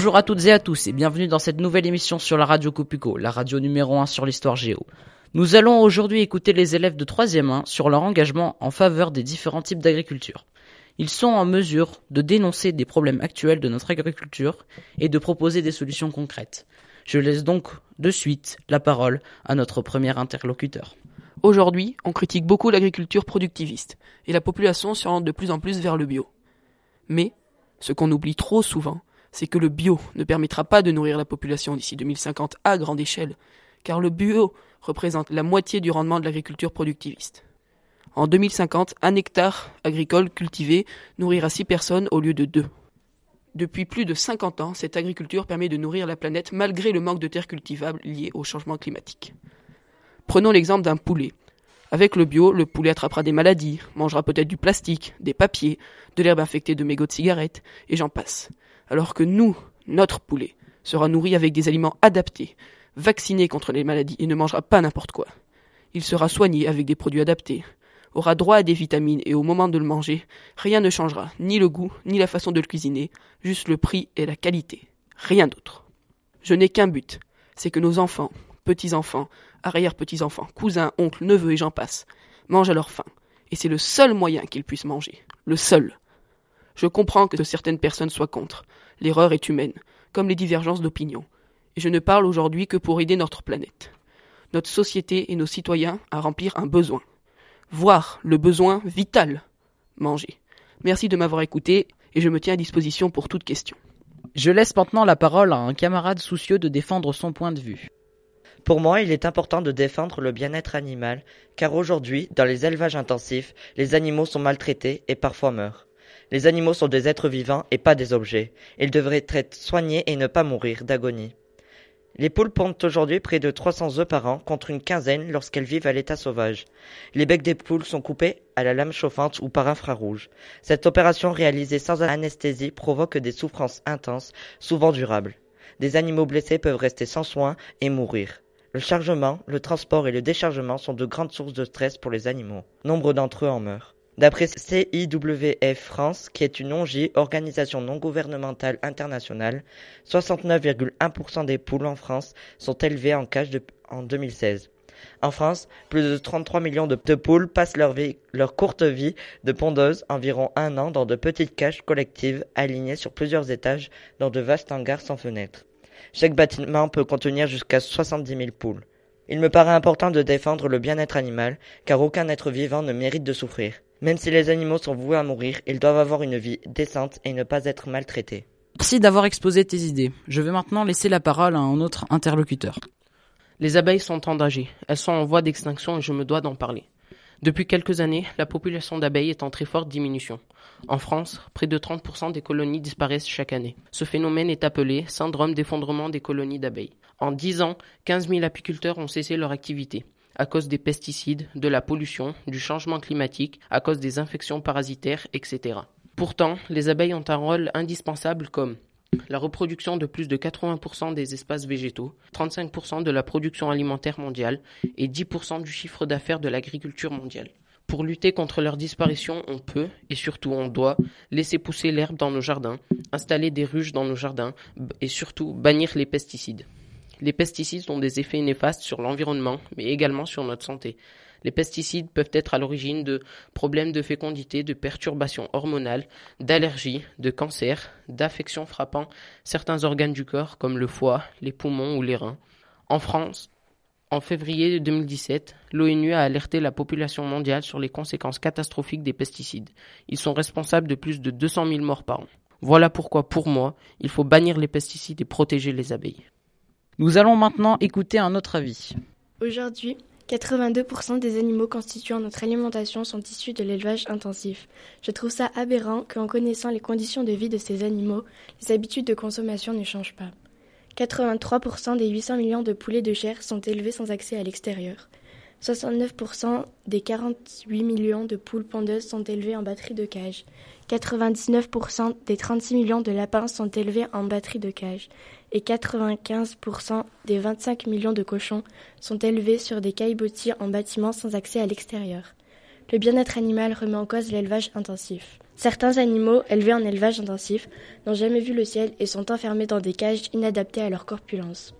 Bonjour à toutes et à tous et bienvenue dans cette nouvelle émission sur la radio Copuco, la radio numéro 1 sur l'histoire géo. Nous allons aujourd'hui écouter les élèves de 3e 1 sur leur engagement en faveur des différents types d'agriculture. Ils sont en mesure de dénoncer des problèmes actuels de notre agriculture et de proposer des solutions concrètes. Je laisse donc de suite la parole à notre premier interlocuteur. Aujourd'hui, on critique beaucoup l'agriculture productiviste et la population s'oriente de plus en plus vers le bio. Mais, ce qu'on oublie trop souvent, c'est que le bio ne permettra pas de nourrir la population d'ici 2050 à grande échelle, car le bio représente la moitié du rendement de l'agriculture productiviste. En 2050, un hectare agricole cultivé nourrira 6 personnes au lieu de 2. Depuis plus de 50 ans, cette agriculture permet de nourrir la planète malgré le manque de terres cultivables lié au changement climatique. Prenons l'exemple d'un poulet. Avec le bio, le poulet attrapera des maladies, mangera peut-être du plastique, des papiers, de l'herbe infectée de mégots de cigarettes, et j'en passe. Alors que nous, notre poulet, sera nourri avec des aliments adaptés, vacciné contre les maladies et ne mangera pas n'importe quoi. Il sera soigné avec des produits adaptés, aura droit à des vitamines et au moment de le manger, rien ne changera, ni le goût, ni la façon de le cuisiner, juste le prix et la qualité. Rien d'autre. Je n'ai qu'un but, c'est que nos enfants, petits-enfants, arrière-petits-enfants, cousins, oncles, neveux et j'en passe, mangent à leur faim. Et c'est le seul moyen qu'ils puissent manger. Le seul. Je comprends que certaines personnes soient contre. L'erreur est humaine, comme les divergences d'opinion et je ne parle aujourd'hui que pour aider notre planète, notre société et nos citoyens à remplir un besoin, voire le besoin vital, manger. Merci de m'avoir écouté et je me tiens à disposition pour toute question. Je laisse maintenant la parole à un camarade soucieux de défendre son point de vue. Pour moi, il est important de défendre le bien-être animal, car aujourd'hui, dans les élevages intensifs, les animaux sont maltraités et parfois meurent. Les animaux sont des êtres vivants et pas des objets. Ils devraient être soignés et ne pas mourir d'agonie. Les poules pondent aujourd'hui près de 300 œufs par an contre une quinzaine lorsqu'elles vivent à l'état sauvage. Les becs des poules sont coupés à la lame chauffante ou par infrarouge. Cette opération réalisée sans anesthésie provoque des souffrances intenses, souvent durables. Des animaux blessés peuvent rester sans soins et mourir. Le chargement, le transport et le déchargement sont de grandes sources de stress pour les animaux. Nombre d'entre eux en meurent. D'après CIWF France, qui est une ONG, organisation non gouvernementale internationale, 69,1% des poules en France sont élevées en cage en 2016. En France, plus de 33 millions de, poules passent leur, leur courte vie de pondeuse, environ un an, dans de petites cages collectives alignées sur plusieurs étages dans de vastes hangars sans fenêtres. Chaque bâtiment peut contenir jusqu'à 70 000 poules. Il me paraît important de défendre le bien-être animal, car aucun être vivant ne mérite de souffrir. Même si les animaux sont voués à mourir, ils doivent avoir une vie décente et ne pas être maltraités. Merci d'avoir exposé tes idées. Je vais maintenant laisser la parole à un autre interlocuteur. Les abeilles sont endommagées. Elles sont en voie d'extinction et je me dois d'en parler. Depuis quelques années, la population d'abeilles est en très forte diminution. En France, près de 30% des colonies disparaissent chaque année. Ce phénomène est appelé syndrome d'effondrement des colonies d'abeilles. En 10 ans, 15 000 apiculteurs ont cessé leur activité à cause des pesticides, de la pollution, du changement climatique, à cause des infections parasitaires, etc. Pourtant, les abeilles ont un rôle indispensable comme la reproduction de plus de 80% des espaces végétaux, 35% de la production alimentaire mondiale et 10% du chiffre d'affaires de l'agriculture mondiale. Pour lutter contre leur disparition, on peut, et surtout on doit, laisser pousser l'herbe dans nos jardins, installer des ruches dans nos jardins et surtout bannir les pesticides. Les pesticides ont des effets néfastes sur l'environnement, mais également sur notre santé. Les pesticides peuvent être à l'origine de problèmes de fécondité, de perturbations hormonales, d'allergies, de cancers, d'affections frappant certains organes du corps comme le foie, les poumons ou les reins. En France, en février 2017, l'ONU a alerté la population mondiale sur les conséquences catastrophiques des pesticides. Ils sont responsables de plus de 200 000 morts par an. Voilà pourquoi, pour moi, il faut bannir les pesticides et protéger les abeilles. Nous allons maintenant écouter un autre avis. Aujourd'hui, 82% des animaux constituant notre alimentation sont issus de l'élevage intensif. Je trouve ça aberrant qu'en connaissant les conditions de vie de ces animaux, les habitudes de consommation ne changent pas. 83% des 800 millions de poulets de chair sont élevés sans accès à l'extérieur. 69% des 48 millions de poules pondeuses sont élevées en batterie de cage. 99% des 36 millions de lapins sont élevés en batterie de cage et 95% des 25 millions de cochons sont élevés sur des caillebotis en bâtiment sans accès à l'extérieur. Le bien-être animal remet en cause l'élevage intensif. Certains animaux, élevés en élevage intensif, n'ont jamais vu le ciel et sont enfermés dans des cages inadaptées à leur corpulence.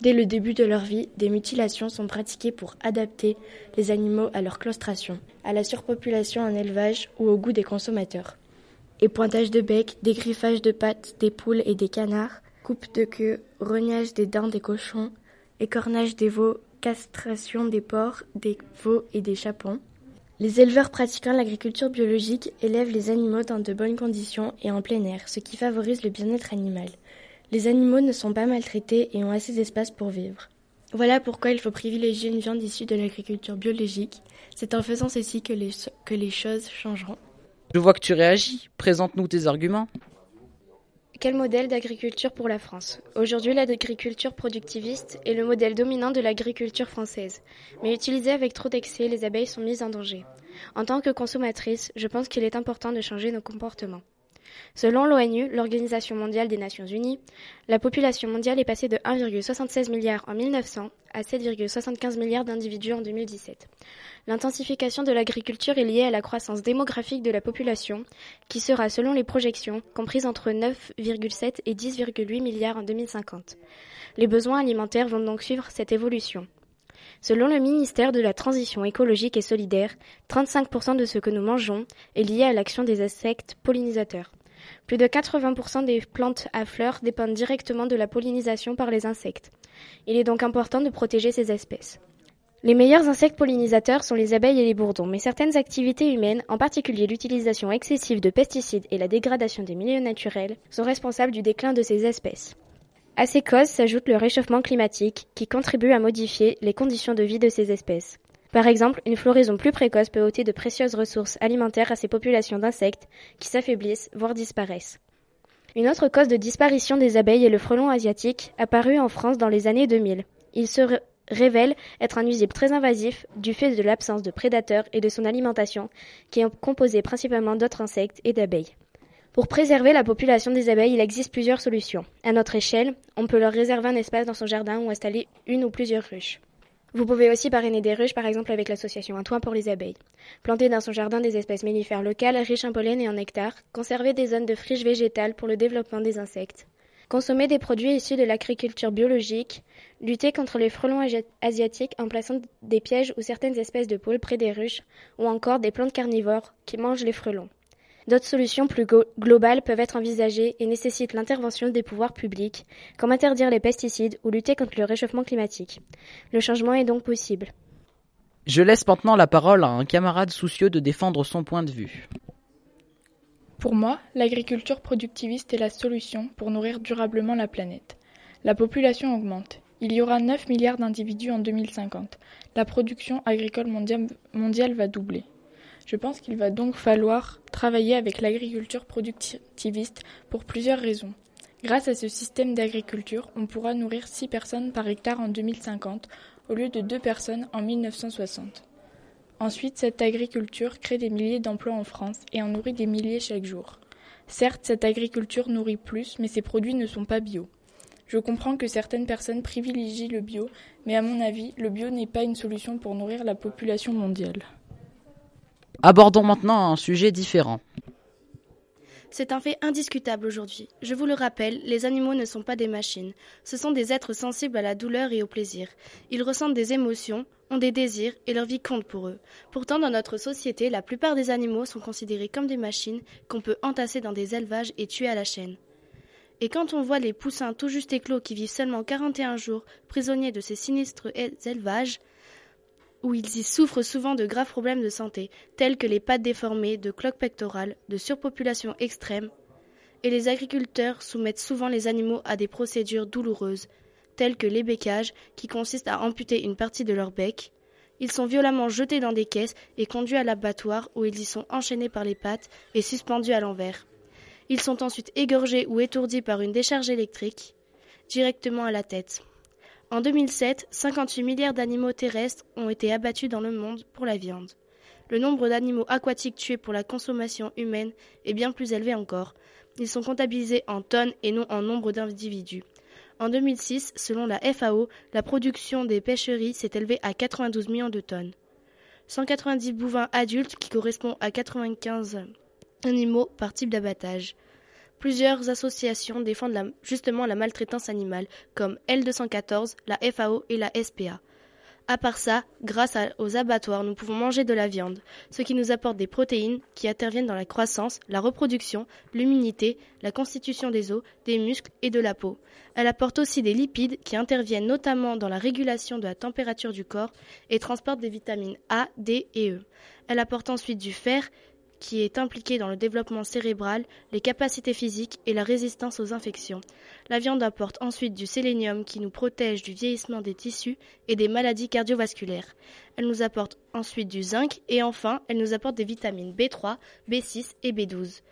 Dès le début de leur vie, des mutilations sont pratiquées pour adapter les animaux à leur claustration, à la surpopulation en élevage ou au goût des consommateurs. Épointage de bec, dégriffage de pattes des poules et des canards, coupe de queue, rognage des dents des cochons, écornage des veaux, castration des porcs, des veaux et des chapons. Les éleveurs pratiquant l'agriculture biologique élèvent les animaux dans de bonnes conditions et en plein air, ce qui favorise le bien-être animal. Les animaux ne sont pas maltraités et ont assez d'espace pour vivre. Voilà pourquoi il faut privilégier une viande issue de l'agriculture biologique. C'est en faisant ceci que les, que les choses changeront. Je vois que tu réagis. Présente-nous tes arguments. Quel modèle d'agriculture pour la France? Aujourd'hui, l'agriculture productiviste est le modèle dominant de l'agriculture française. Mais utilisée avec trop d'excès, les abeilles sont mises en danger. En tant que consommatrice, je pense qu'il est important de changer nos comportements. Selon l'ONU, l'Organisation mondiale des Nations Unies, la population mondiale est passée de 1,76 milliard en 1900 à 7,75 milliards d'individus en 2017. L'intensification de l'agriculture est liée à la croissance démographique de la population, qui sera, selon les projections, comprise entre 9,7 et 10,8 milliards en 2050. Les besoins alimentaires vont donc suivre cette évolution. Selon le ministère de la Transition écologique et solidaire, 35% de ce que nous mangeons est lié à l'action des insectes pollinisateurs. Plus de 80% des plantes à fleurs dépendent directement de la pollinisation par les insectes. Il est donc important de protéger ces espèces. Les meilleurs insectes pollinisateurs sont les abeilles et les bourdons, mais certaines activités humaines, en particulier l'utilisation excessive de pesticides et la dégradation des milieux naturels, sont responsables du déclin de ces espèces. À ces causes s'ajoute le réchauffement climatique qui contribue à modifier les conditions de vie de ces espèces. Par exemple, une floraison plus précoce peut ôter de précieuses ressources alimentaires à ces populations d'insectes qui s'affaiblissent, voire disparaissent. Une autre cause de disparition des abeilles est le frelon asiatique, apparu en France dans les années 2000. Il se révèle être un nuisible très invasif du fait de l'absence de prédateurs et de son alimentation, qui est composée principalement d'autres insectes et d'abeilles. Pour préserver la population des abeilles, il existe plusieurs solutions. À notre échelle, on peut leur réserver un espace dans son jardin ou installer une ou plusieurs ruches. Vous pouvez aussi parrainer des ruches, par exemple avec l'association Un pour les abeilles. Planter dans son jardin des espèces mellifères locales riches en pollen et en nectar. Conserver des zones de friche végétale pour le développement des insectes. Consommer des produits issus de l'agriculture biologique. Lutter contre les frelons asiatiques en plaçant des pièges ou certaines espèces de poules près des ruches. Ou encore des plantes carnivores qui mangent les frelons. D'autres solutions plus globales peuvent être envisagées et nécessitent l'intervention des pouvoirs publics, comme interdire les pesticides ou lutter contre le réchauffement climatique. Le changement est donc possible. Je laisse maintenant la parole à un camarade soucieux de défendre son point de vue. Pour moi, l'agriculture productiviste est la solution pour nourrir durablement la planète. La population augmente. Il y aura 9 milliards d'individus en 2050. La production agricole mondiale va doubler. Je pense qu'il va donc falloir travailler avec l'agriculture productiviste pour plusieurs raisons. Grâce à ce système d'agriculture, on pourra nourrir 6 personnes par hectare en 2050 au lieu de 2 personnes en 1960. Ensuite, cette agriculture crée des milliers d'emplois en France et en nourrit des milliers chaque jour. Certes, cette agriculture nourrit plus, mais ses produits ne sont pas bio. Je comprends que certaines personnes privilégient le bio, mais à mon avis, le bio n'est pas une solution pour nourrir la population mondiale. Abordons maintenant un sujet différent. C'est un fait indiscutable aujourd'hui. Je vous le rappelle, les animaux ne sont pas des machines. Ce sont des êtres sensibles à la douleur et au plaisir. Ils ressentent des émotions, ont des désirs et leur vie compte pour eux. Pourtant, dans notre société, la plupart des animaux sont considérés comme des machines qu'on peut entasser dans des élevages et tuer à la chaîne. Et quand on voit les poussins tout juste éclos qui vivent seulement 41 jours prisonniers de ces sinistres élevages, où ils y souffrent souvent de graves problèmes de santé, tels que les pattes déformées, de cloques pectorales, de surpopulation extrême, et les agriculteurs soumettent souvent les animaux à des procédures douloureuses, telles que l'ébécage, qui consiste à amputer une partie de leur bec. Ils sont violemment jetés dans des caisses et conduits à l'abattoir où ils y sont enchaînés par les pattes et suspendus à l'envers. Ils sont ensuite égorgés ou étourdis par une décharge électrique directement à la tête. En 2007, 58 milliards d'animaux terrestres ont été abattus dans le monde pour la viande. Le nombre d'animaux aquatiques tués pour la consommation humaine est bien plus élevé encore. Ils sont comptabilisés en tonnes et non en nombre d'individus. En 2006, selon la FAO, la production des pêcheries s'est élevée à 92 millions de tonnes. 190 bovins adultes, qui correspond à 95 animaux par type d'abattage. Plusieurs associations défendent justement la maltraitance animale, comme L214, la FAO et la SPA. À part ça, grâce aux abattoirs, nous pouvons manger de la viande, ce qui nous apporte des protéines qui interviennent dans la croissance, la reproduction, l'immunité, la constitution des os, des muscles et de la peau. Elle apporte aussi des lipides qui interviennent notamment dans la régulation de la température du corps et transportent des vitamines A, D et E. Elle apporte ensuite du fer qui est impliqué dans le développement cérébral, les capacités physiques et la résistance aux infections. La viande apporte ensuite du sélénium qui nous protège du vieillissement des tissus et des maladies cardiovasculaires. Elle nous apporte ensuite du zinc et enfin, elle nous apporte des vitamines B3, B6 et B12.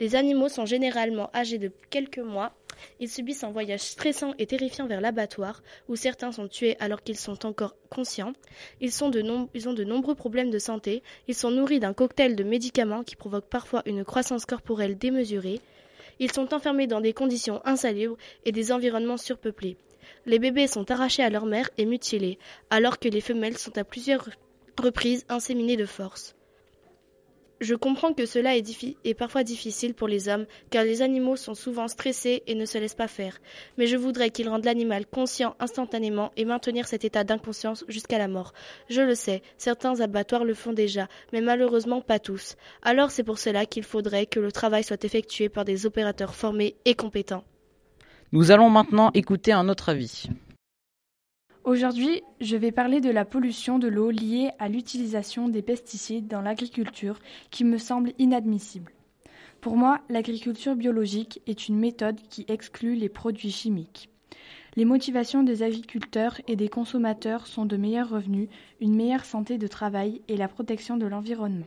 Les animaux sont généralement âgés de quelques mois. Ils subissent un voyage stressant et terrifiant vers l'abattoir, où certains sont tués alors qu'ils sont encore conscients. Ils, ont de nombreux problèmes de santé. Ils sont nourris d'un cocktail de médicaments qui provoquent parfois une croissance corporelle démesurée. Ils sont enfermés dans des conditions insalubres et des environnements surpeuplés. Les bébés sont arrachés à leur mère et mutilés, alors que les femelles sont à plusieurs reprises inséminées de force. Je comprends que cela est, parfois difficile pour les hommes, car les animaux sont souvent stressés et ne se laissent pas faire. Mais je voudrais qu'ils rendent l'animal conscient instantanément et maintenir cet état d'inconscience jusqu'à la mort. Je le sais, certains abattoirs le font déjà, mais malheureusement pas tous. Alors c'est pour cela qu'il faudrait que le travail soit effectué par des opérateurs formés et compétents. Nous allons maintenant écouter un autre avis. Aujourd'hui, je vais parler de la pollution de l'eau liée à l'utilisation des pesticides dans l'agriculture qui me semble inadmissible. Pour moi, l'agriculture biologique est une méthode qui exclut les produits chimiques. Les motivations des agriculteurs et des consommateurs sont de meilleurs revenus, une meilleure santé de travail et la protection de l'environnement.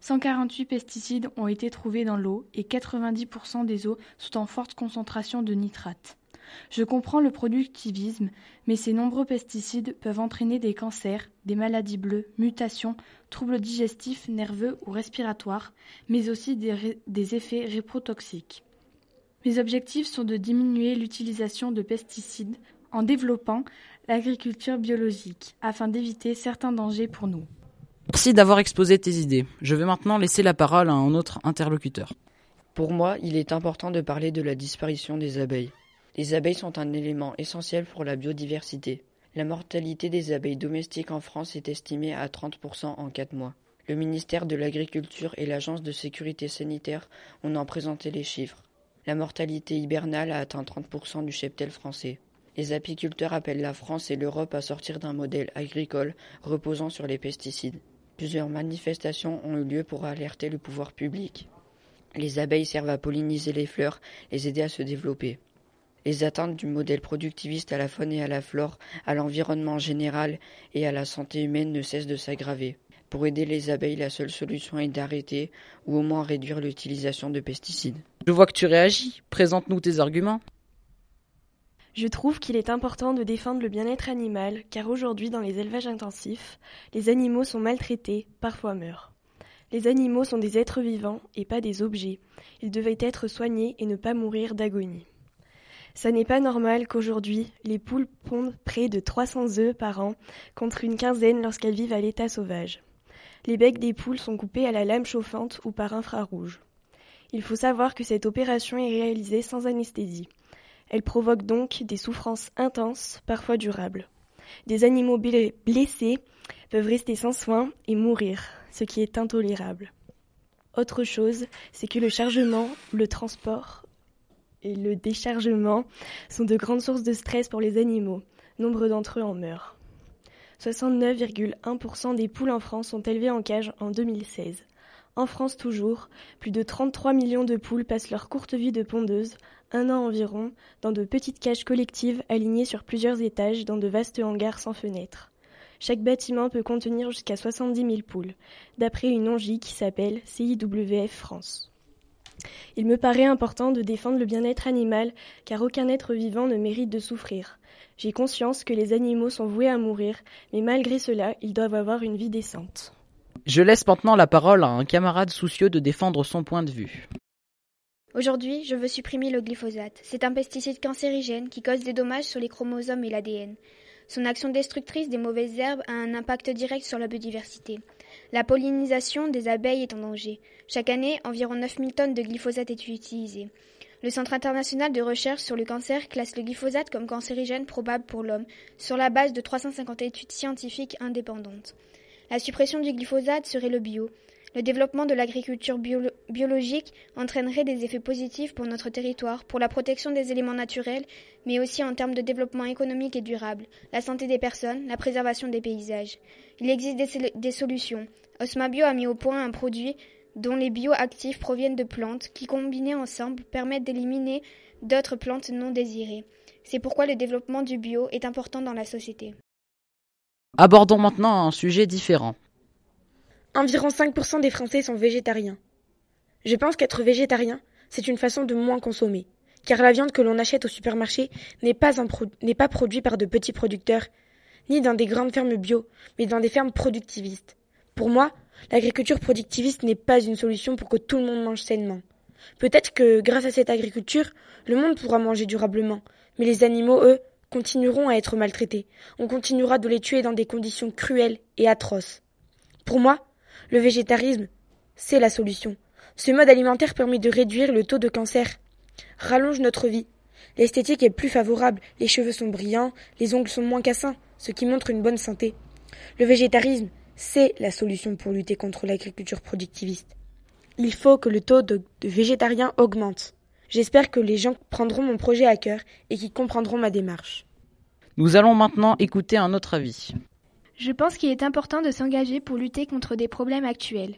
148 pesticides ont été trouvés dans l'eau et 90% des eaux sont en forte concentration de nitrates. Je comprends le productivisme, mais ces nombreux pesticides peuvent entraîner des cancers, des maladies bleues, mutations, troubles digestifs, nerveux ou respiratoires, mais aussi des, effets réprotoxiques. Mes objectifs sont de diminuer l'utilisation de pesticides en développant l'agriculture biologique afin d'éviter certains dangers pour nous. Merci d'avoir exposé tes idées. Je vais maintenant laisser la parole à un autre interlocuteur. Pour moi, il est important de parler de la disparition des abeilles. Les abeilles sont un élément essentiel pour la biodiversité. La mortalité des abeilles domestiques en France est estimée à 30% en 4 mois. Le ministère de l'Agriculture et l'Agence de sécurité sanitaire ont en présenté les chiffres. La mortalité hibernale a atteint 30% du cheptel français. Les apiculteurs appellent la France et l'Europe à sortir d'un modèle agricole reposant sur les pesticides. Plusieurs manifestations ont eu lieu pour alerter le pouvoir public. Les abeilles servent à polliniser les fleurs, les aider à se développer. Les atteintes du modèle productiviste à la faune et à la flore, à l'environnement général et à la santé humaine ne cessent de s'aggraver. Pour aider les abeilles, la seule solution est d'arrêter ou au moins réduire l'utilisation de pesticides. Je vois que tu réagis. Présente-nous tes arguments. Je trouve qu'il est important de défendre le bien-être animal, car aujourd'hui, dans les élevages intensifs, les animaux sont maltraités, parfois meurent. Les animaux sont des êtres vivants et pas des objets. Ils devaient être soignés et ne pas mourir d'agonie. Ça n'est pas normal qu'aujourd'hui, les poules pondent près de 300 œufs par an, contre une quinzaine lorsqu'elles vivent à l'état sauvage. Les becs des poules sont coupés à la lame chauffante ou par infrarouge. Il faut savoir que cette opération est réalisée sans anesthésie. Elle provoque donc des souffrances intenses, parfois durables. Des animaux blessés peuvent rester sans soins et mourir, ce qui est intolérable. Autre chose, c'est que le chargement, le transport le déchargement sont de grandes sources de stress pour les animaux. Nombre d'entre eux en meurent. 69,1% des poules en France sont élevées en cage en 2016. En France toujours, plus de 33 millions de poules passent leur courte vie de pondeuse, un an environ, dans de petites cages collectives alignées sur plusieurs étages dans de vastes hangars sans fenêtres. Chaque bâtiment peut contenir jusqu'à 70 000 poules, d'après une ONG qui s'appelle CIWF France. Il me paraît important de défendre le bien-être animal, car aucun être vivant ne mérite de souffrir. J'ai conscience que les animaux sont voués à mourir, mais malgré cela, ils doivent avoir une vie décente. Je laisse maintenant la parole à un camarade soucieux de défendre son point de vue. Aujourd'hui, je veux supprimer le glyphosate. C'est un pesticide cancérigène qui cause des dommages sur les chromosomes et l'ADN. Son action destructrice des mauvaises herbes a un impact direct sur la biodiversité. La pollinisation des abeilles est en danger. Chaque année, environ 9000 tonnes de glyphosate est utilisée. Le Centre international de recherche sur le cancer classe le glyphosate comme cancérigène probable pour l'homme, sur la base de 350 études scientifiques indépendantes. La suppression du glyphosate serait le bio. Le développement de l'agriculture biologique entraînerait des effets positifs pour notre territoire, pour la protection des éléments naturels, mais aussi en termes de développement économique et durable, la santé des personnes, la préservation des paysages. Il existe des, des solutions. Osmabio a mis au point un produit dont les bioactifs proviennent de plantes qui, combinées ensemble, permettent d'éliminer d'autres plantes non désirées. C'est pourquoi le développement du bio est important dans la société. Abordons maintenant un sujet différent. Environ 5% des Français sont végétariens. Je pense qu'être végétarien, c'est une façon de moins consommer, car la viande que l'on achète au supermarché n'est pas, pas produite par de petits producteurs, ni dans des grandes fermes bio, mais dans des fermes productivistes. Pour moi, L'agriculture productiviste n'est pas une solution pour que tout le monde mange sainement. Peut-être que grâce à cette agriculture, le monde pourra manger durablement, mais les animaux, eux, continueront à être maltraités. On continuera de les tuer dans des conditions cruelles et atroces. Pour moi, le végétarisme, c'est la solution. Ce mode alimentaire permet de réduire le taux de cancer, rallonge notre vie. L'esthétique est plus favorable, les cheveux sont brillants, les ongles sont moins cassants, ce qui montre une bonne santé. Le végétarisme, c'est la solution pour lutter contre l'agriculture productiviste. Il faut que le taux de, végétariens augmente. J'espère que les gens prendront mon projet à cœur et qu'ils comprendront ma démarche. Nous allons maintenant écouter un autre avis. Je pense qu'il est important de s'engager pour lutter contre des problèmes actuels.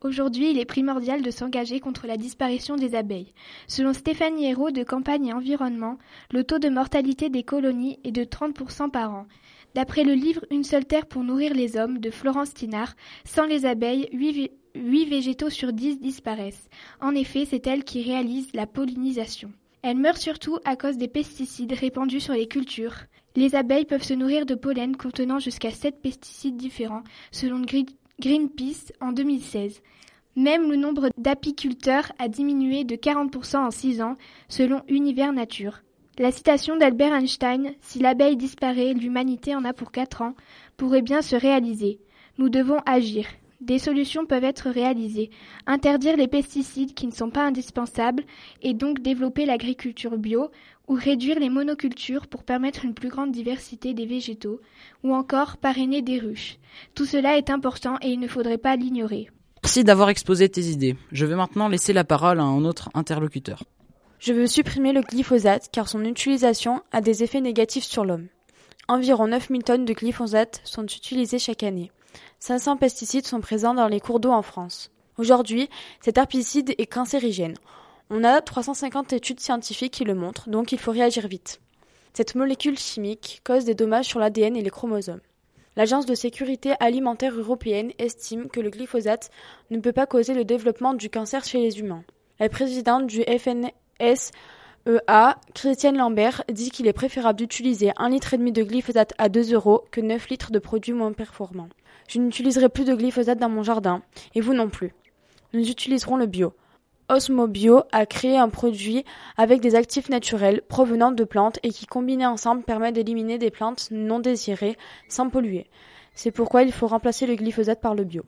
Aujourd'hui, il est primordial de s'engager contre la disparition des abeilles. Selon Stéphanie Hérault de Campagne et Environnement, le taux de mortalité des colonies est de 30% par an. D'après le livre Une seule terre pour nourrir les hommes de Florence Tinard, sans les abeilles, 8, végétaux sur 10 disparaissent. En effet, c'est elles qui réalisent la pollinisation. Elles meurent surtout à cause des pesticides répandus sur les cultures. Les abeilles peuvent se nourrir de pollen contenant jusqu'à 7 pesticides différents, selon Greenpeace en 2016. Même le nombre d'apiculteurs a diminué de 40% en 6 ans, selon Univers Nature. La citation d'Albert Einstein Si l'abeille disparaît, l'humanité en a pour quatre ans pourrait bien se réaliser. Nous devons agir. Des solutions peuvent être réalisées. Interdire les pesticides qui ne sont pas indispensables et donc développer l'agriculture bio ou réduire les monocultures pour permettre une plus grande diversité des végétaux ou encore parrainer des ruches. Tout cela est important et il ne faudrait pas l'ignorer. Merci d'avoir exposé tes idées. Je vais maintenant laisser la parole à un autre interlocuteur. Je veux supprimer le glyphosate car son utilisation a des effets négatifs sur l'homme. Environ 9000 tonnes de glyphosate sont utilisées chaque année. 500 pesticides sont présents dans les cours d'eau en France. Aujourd'hui, cet herbicide est cancérigène. On a 350 études scientifiques qui le montrent, donc il faut réagir vite. Cette molécule chimique cause des dommages sur l'ADN et les chromosomes. L'Agence de sécurité alimentaire européenne estime que le glyphosate ne peut pas causer le développement du cancer chez les humains. La présidente du FN, SEA, Christiane Lambert, dit qu'il est préférable d'utiliser un litre et demi de glyphosate à 2 euros que 9 litres de produits moins performants. Je n'utiliserai plus de glyphosate dans mon jardin, et vous non plus. Nous utiliserons le bio. Osmobio a créé un produit avec des actifs naturels provenant de plantes et qui combinés ensemble permet d'éliminer des plantes non désirées sans polluer. C'est pourquoi il faut remplacer le glyphosate par le bio.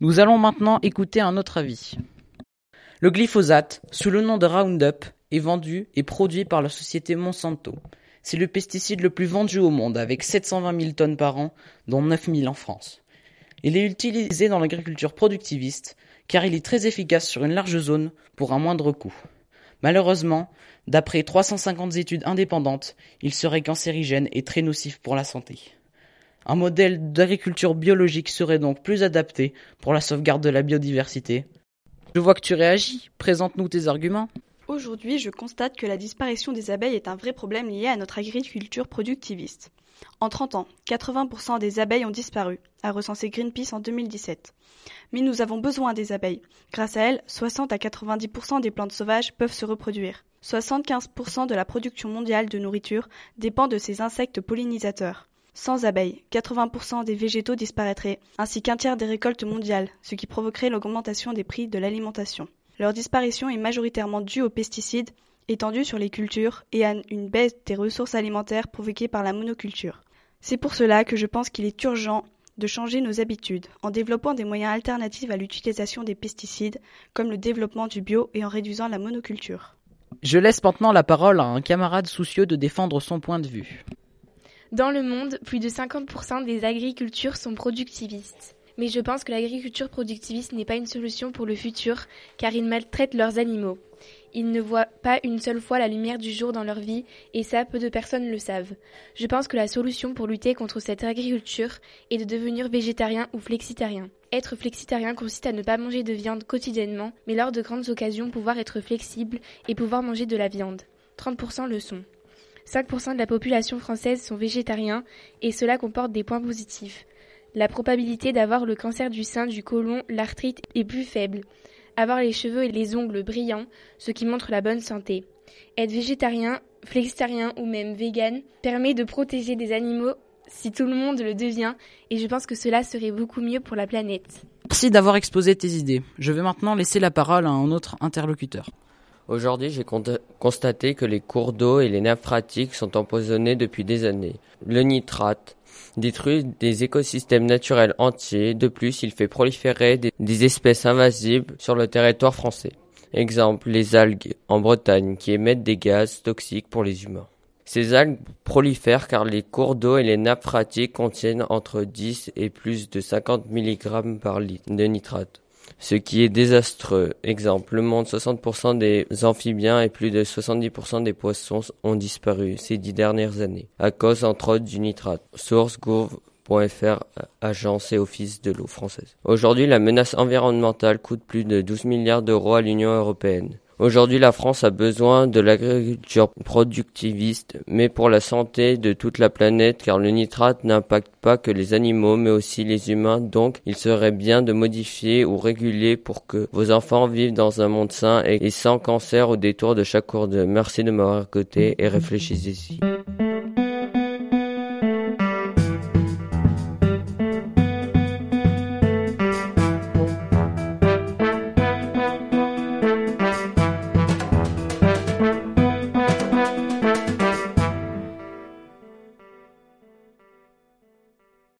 Nous allons maintenant écouter un autre avis. Le glyphosate, sous le nom de Roundup, est vendu et produit par la société Monsanto. C'est le pesticide le plus vendu au monde, avec 720 000 tonnes par an, dont 9 000 en France. Il est utilisé dans l'agriculture productiviste, car il est très efficace sur une large zone pour un moindre coût. Malheureusement, d'après 350 études indépendantes, il serait cancérigène et très nocif pour la santé. Un modèle d'agriculture biologique serait donc plus adapté pour la sauvegarde de la biodiversité. Je vois que tu réagis. Présente-nous tes arguments. Aujourd'hui, je constate que la disparition des abeilles est un vrai problème lié à notre agriculture productiviste. En 30 ans, 80% des abeilles ont disparu, a recensé Greenpeace en 2017. Mais nous avons besoin des abeilles. Grâce à elles, 60 à 90% des plantes sauvages peuvent se reproduire. 75% de la production mondiale de nourriture dépend de ces insectes pollinisateurs. Sans abeilles, 80% des végétaux disparaîtraient, ainsi qu'un tiers des récoltes mondiales, ce qui provoquerait l'augmentation des prix de l'alimentation. Leur disparition est majoritairement due aux pesticides étendus sur les cultures et à une baisse des ressources alimentaires provoquée par la monoculture. C'est pour cela que je pense qu'il est urgent de changer nos habitudes en développant des moyens alternatifs à l'utilisation des pesticides, comme le développement du bio et en réduisant la monoculture. Je laisse maintenant la parole à un camarade soucieux de défendre son point de vue. Dans le monde, plus de 50% des agricultures sont productivistes. Mais je pense que l'agriculture productiviste n'est pas une solution pour le futur, car ils maltraitent leurs animaux. Ils ne voient pas une seule fois la lumière du jour dans leur vie, et ça, peu de personnes le savent. Je pense que la solution pour lutter contre cette agriculture est de devenir végétarien ou flexitarien. Être flexitarien consiste à ne pas manger de viande quotidiennement, mais lors de grandes occasions pouvoir être flexible et pouvoir manger de la viande. 30% le sont. 5% de la population française sont végétariens, et cela comporte des points positifs. La probabilité d'avoir le cancer du sein, du côlon, l'arthrite est plus faible avoir les cheveux et les ongles brillants, ce qui montre la bonne santé. Être végétarien, flexitarien ou même vegan permet de protéger des animaux si tout le monde le devient, et je pense que cela serait beaucoup mieux pour la planète. Merci d'avoir exposé tes idées. Je vais maintenant laisser la parole à un autre interlocuteur. Aujourd'hui, j'ai constaté que les cours d'eau et les nappes phréatiques sont empoisonnés depuis des années. Le nitrate, détruit des écosystèmes naturels entiers. De plus, il fait proliférer des, espèces invasives sur le territoire français. Exemple, les algues en Bretagne qui émettent des gaz toxiques pour les humains. Ces algues prolifèrent car les cours d'eau et les nappes phréatiques contiennent entre 10 et plus de 50 mg par litre de nitrate ce qui est désastreux. Exemple, le monde, 60% des amphibiens et plus de 70% des poissons ont disparu ces dix dernières années, à cause entre autres du nitrate. Source gouv.fr, agence et office de l'eau française. Aujourd'hui, la menace environnementale coûte plus de 12 milliards d'euros à l'Union européenne. Aujourd'hui, la France a besoin de l'agriculture productiviste, mais pour la santé de toute la planète, car le nitrate n'impacte pas que les animaux, mais aussi les humains. Donc, il serait bien de modifier ou réguler pour que vos enfants vivent dans un monde sain et sans cancer au détour de chaque cours de. Merci de m'avoir écouté et réfléchissez-y.